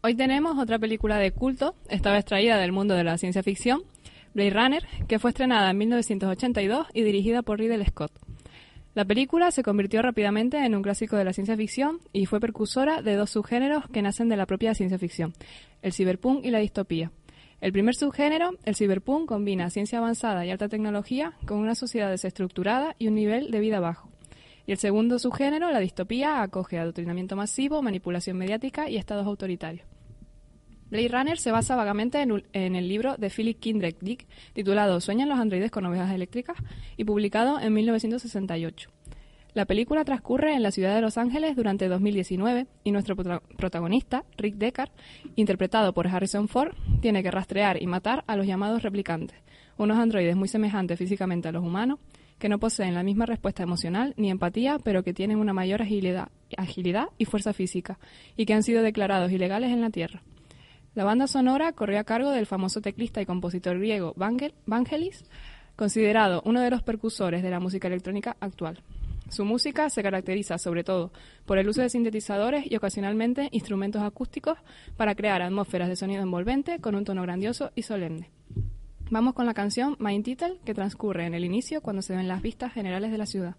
Hoy tenemos otra película de culto, esta vez traída del mundo de la ciencia ficción, Blade Runner, que fue estrenada en 1982 y dirigida por Ridley Scott. La película se convirtió rápidamente en un clásico de la ciencia ficción y fue precursora de dos subgéneros que nacen de la propia ciencia ficción, el cyberpunk y la distopía. El primer subgénero, el cyberpunk, combina ciencia avanzada y alta tecnología con una sociedad desestructurada y un nivel de vida bajo. Y el segundo subgénero, la distopía, acoge adoctrinamiento masivo, manipulación mediática y estados autoritarios. Blade Runner se basa vagamente en, en el libro de Philip Kindred Dick, titulado ¿Sueñan los androides con ovejas eléctricas? y publicado en 1968. La película transcurre en la ciudad de Los Ángeles durante 2019 y nuestro prota- protagonista, Rick Deckard, interpretado por Harrison Ford, tiene que rastrear y matar a los llamados replicantes, unos androides muy semejantes físicamente a los humanos, que no poseen la misma respuesta emocional ni empatía, pero que tienen una mayor agilidad, y fuerza física, y que han sido declarados ilegales en la Tierra. La banda sonora corrió a cargo del famoso teclista y compositor griego Vangel- Vangelis, considerado uno de los percursores de la música electrónica actual. Su música se caracteriza sobre todo por el uso de sintetizadores y ocasionalmente instrumentos acústicos para crear atmósferas de sonido envolvente con un tono grandioso y solemne. Vamos con la canción Mind Title que transcurre en el inicio cuando se ven las vistas generales de la ciudad.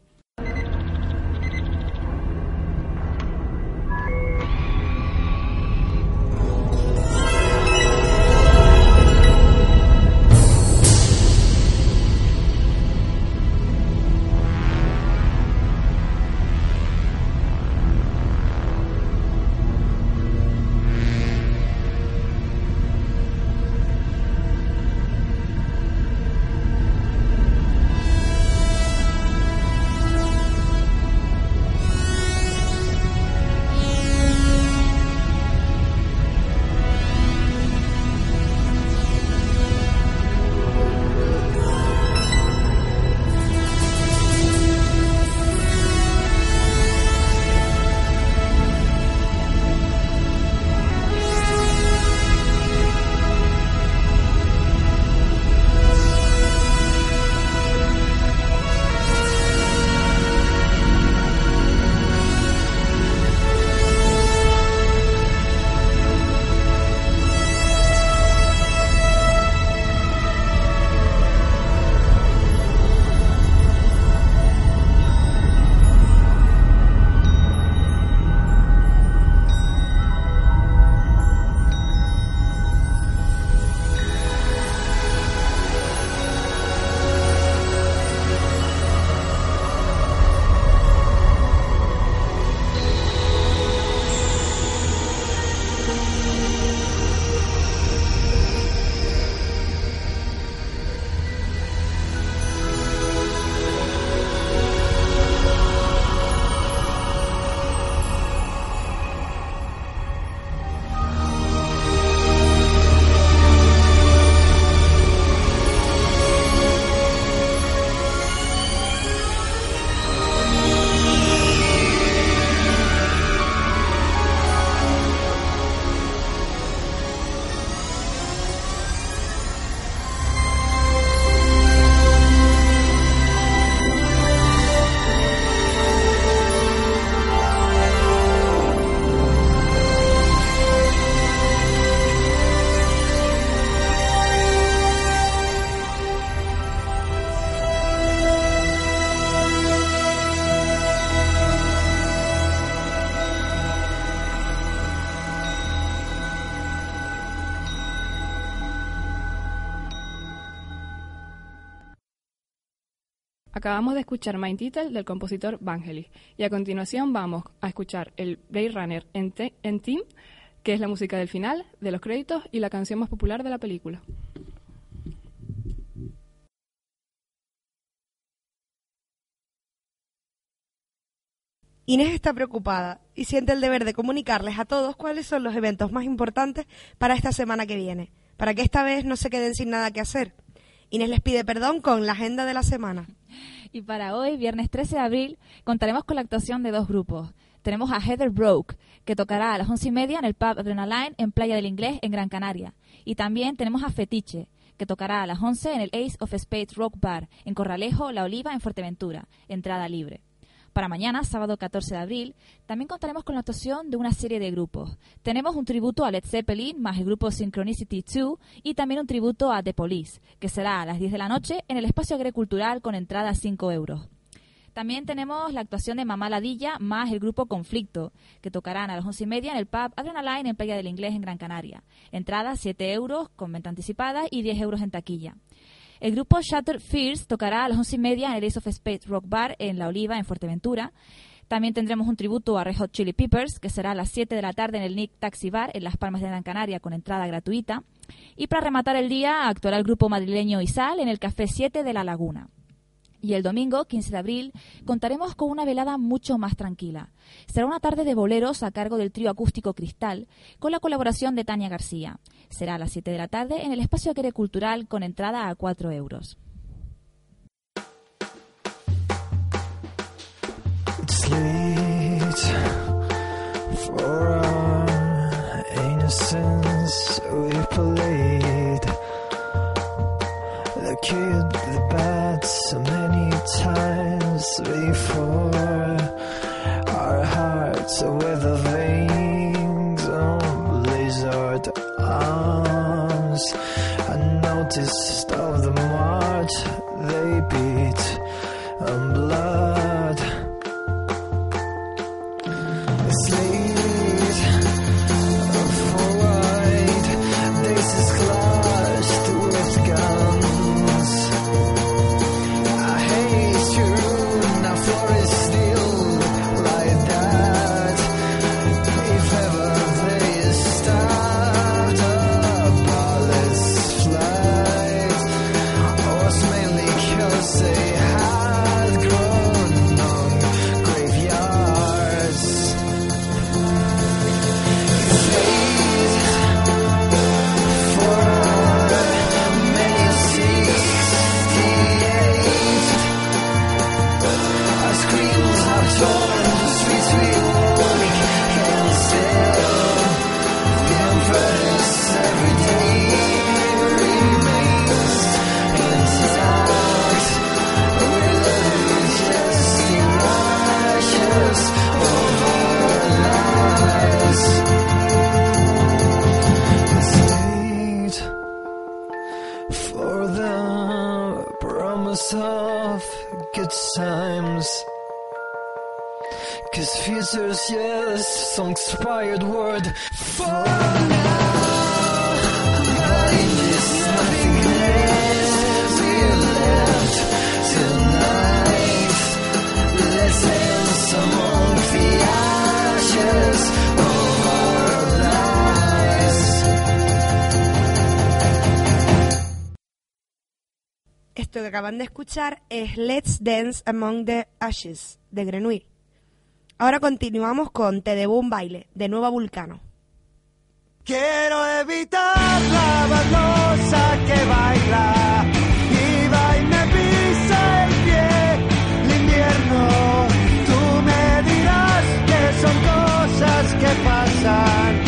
Acabamos de escuchar Mind Title del compositor Vangelis y a continuación vamos a escuchar el Blade Runner en, te- en Team, que es la música del final, de los créditos y la canción más popular de la película. Inés está preocupada y siente el deber de comunicarles a todos cuáles son los eventos más importantes para esta semana que viene, para que esta vez no se queden sin nada que hacer. Inés les pide perdón con la agenda de la semana. Y para hoy, viernes 13 de abril, contaremos con la actuación de dos grupos. Tenemos a Heather Broke, que tocará a las once y media en el pub Adrenaline en Playa del Inglés, en Gran Canaria. Y también tenemos a Fetiche, que tocará a las 11 en el Ace of Spades Rock Bar, en Corralejo, La Oliva, en Fuerteventura. Entrada libre. Para mañana, sábado 14 de abril, también contaremos con la actuación de una serie de grupos. Tenemos un tributo a Led Zeppelin más el grupo Synchronicity 2 y también un tributo a The Police, que será a las 10 de la noche en el espacio agricultural con entrada a 5 euros. También tenemos la actuación de Mamá Ladilla más el grupo Conflicto, que tocarán a las once y media en el pub Adrenaline en Playa del Inglés en Gran Canaria. Entrada 7 euros con venta anticipada y 10 euros en taquilla. El grupo Shattered Fears tocará a las once y media en el Ace of Spades Rock Bar en La Oliva, en Fuerteventura. También tendremos un tributo a Red Hot Chili Peppers, que será a las 7 de la tarde en el Nick Taxi Bar en Las Palmas de Gran Canaria con entrada gratuita. Y para rematar el día, actuará el grupo madrileño Isal en el Café 7 de La Laguna. Y el domingo, 15 de abril, contaremos con una velada mucho más tranquila. Será una tarde de boleros a cargo del trío acústico Cristal, con la colaboración de Tania García. Será a las 7 de la tarde en el espacio Aquere Cultural con entrada a 4 euros. Times before. Our hearts with the wings on blizzard arms. I noticed some expired word for now. Esto que acaban de escuchar es Let's Dance Among the Ashes de Grenouille. Ahora continuamos con Te debo un baile de Nueva Vulcano. Quiero evitar la baldosa que baila y va y me pisa el pie. El invierno, tú me dirás que son cosas que pasan,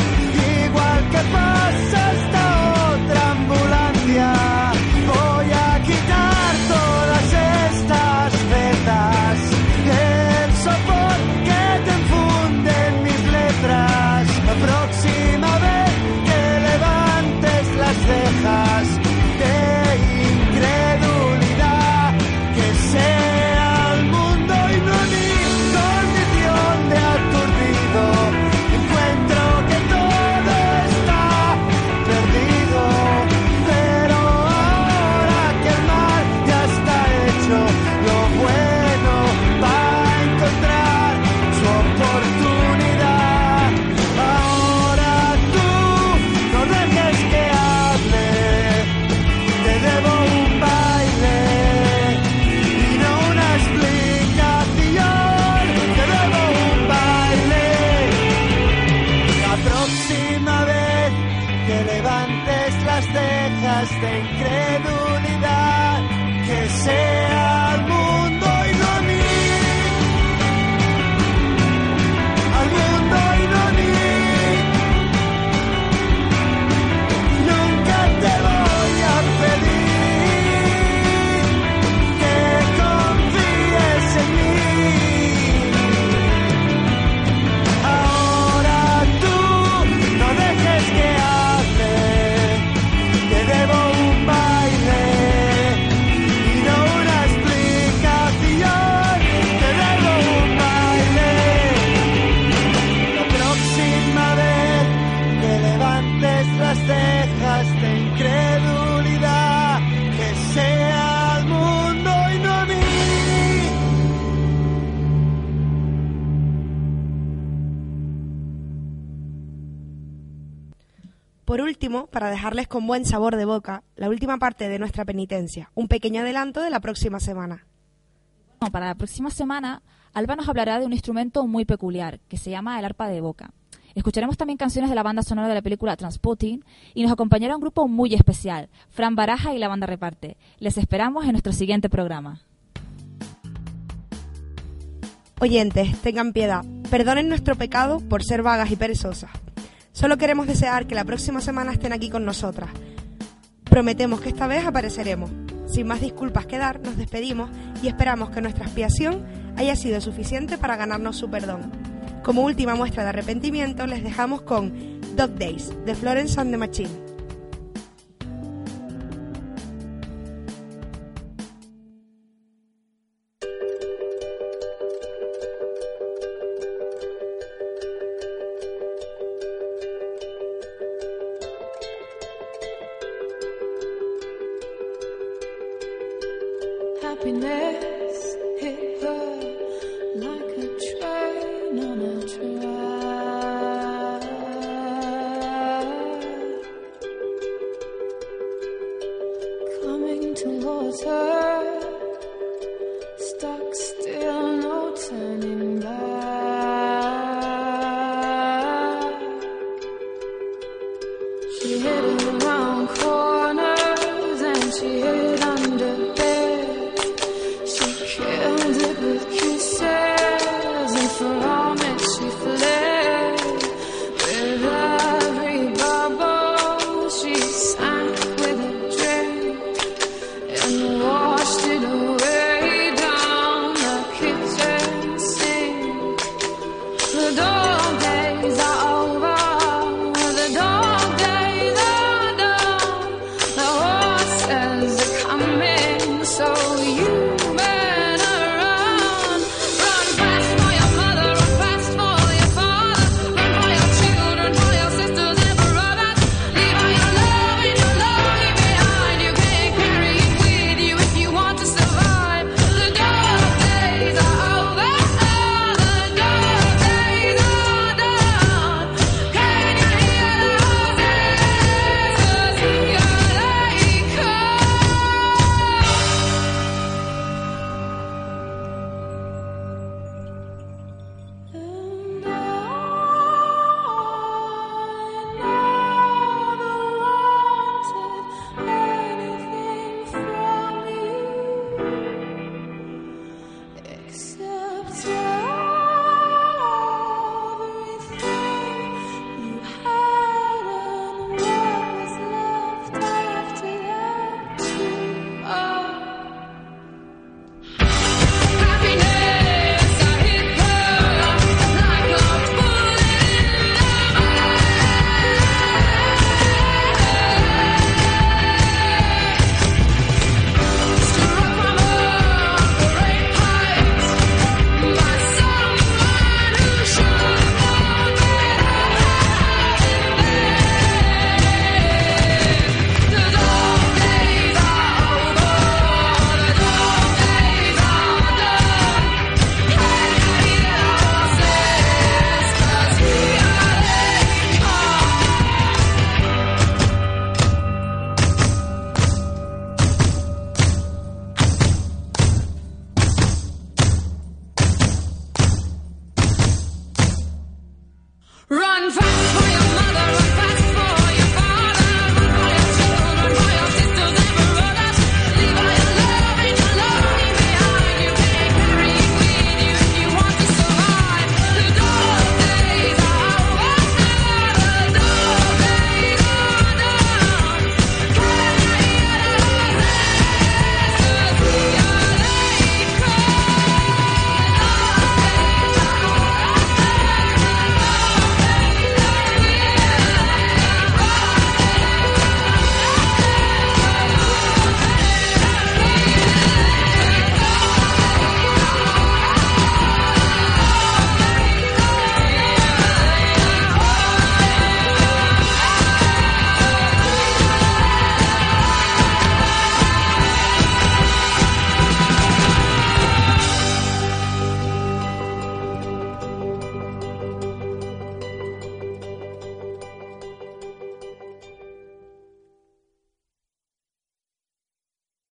último, para dejarles con buen sabor de boca, la última parte de nuestra penitencia, un pequeño adelanto de la próxima semana. Bueno, para la próxima semana, Alba nos hablará de un instrumento muy peculiar que se llama el arpa de boca. Escucharemos también canciones de la banda sonora de la película Transpotting y nos acompañará un grupo muy especial, Fran Baraja y la banda Reparte. Les esperamos en nuestro siguiente programa. Oyentes, tengan piedad, perdonen nuestro pecado por ser vagas y perezosas. Solo queremos desear que la próxima semana estén aquí con nosotras. Prometemos que esta vez apareceremos. Sin más disculpas que dar, nos despedimos y esperamos que nuestra expiación haya sido suficiente para ganarnos su perdón. Como última muestra de arrepentimiento, les dejamos con Dog Days de Florence and the Machine.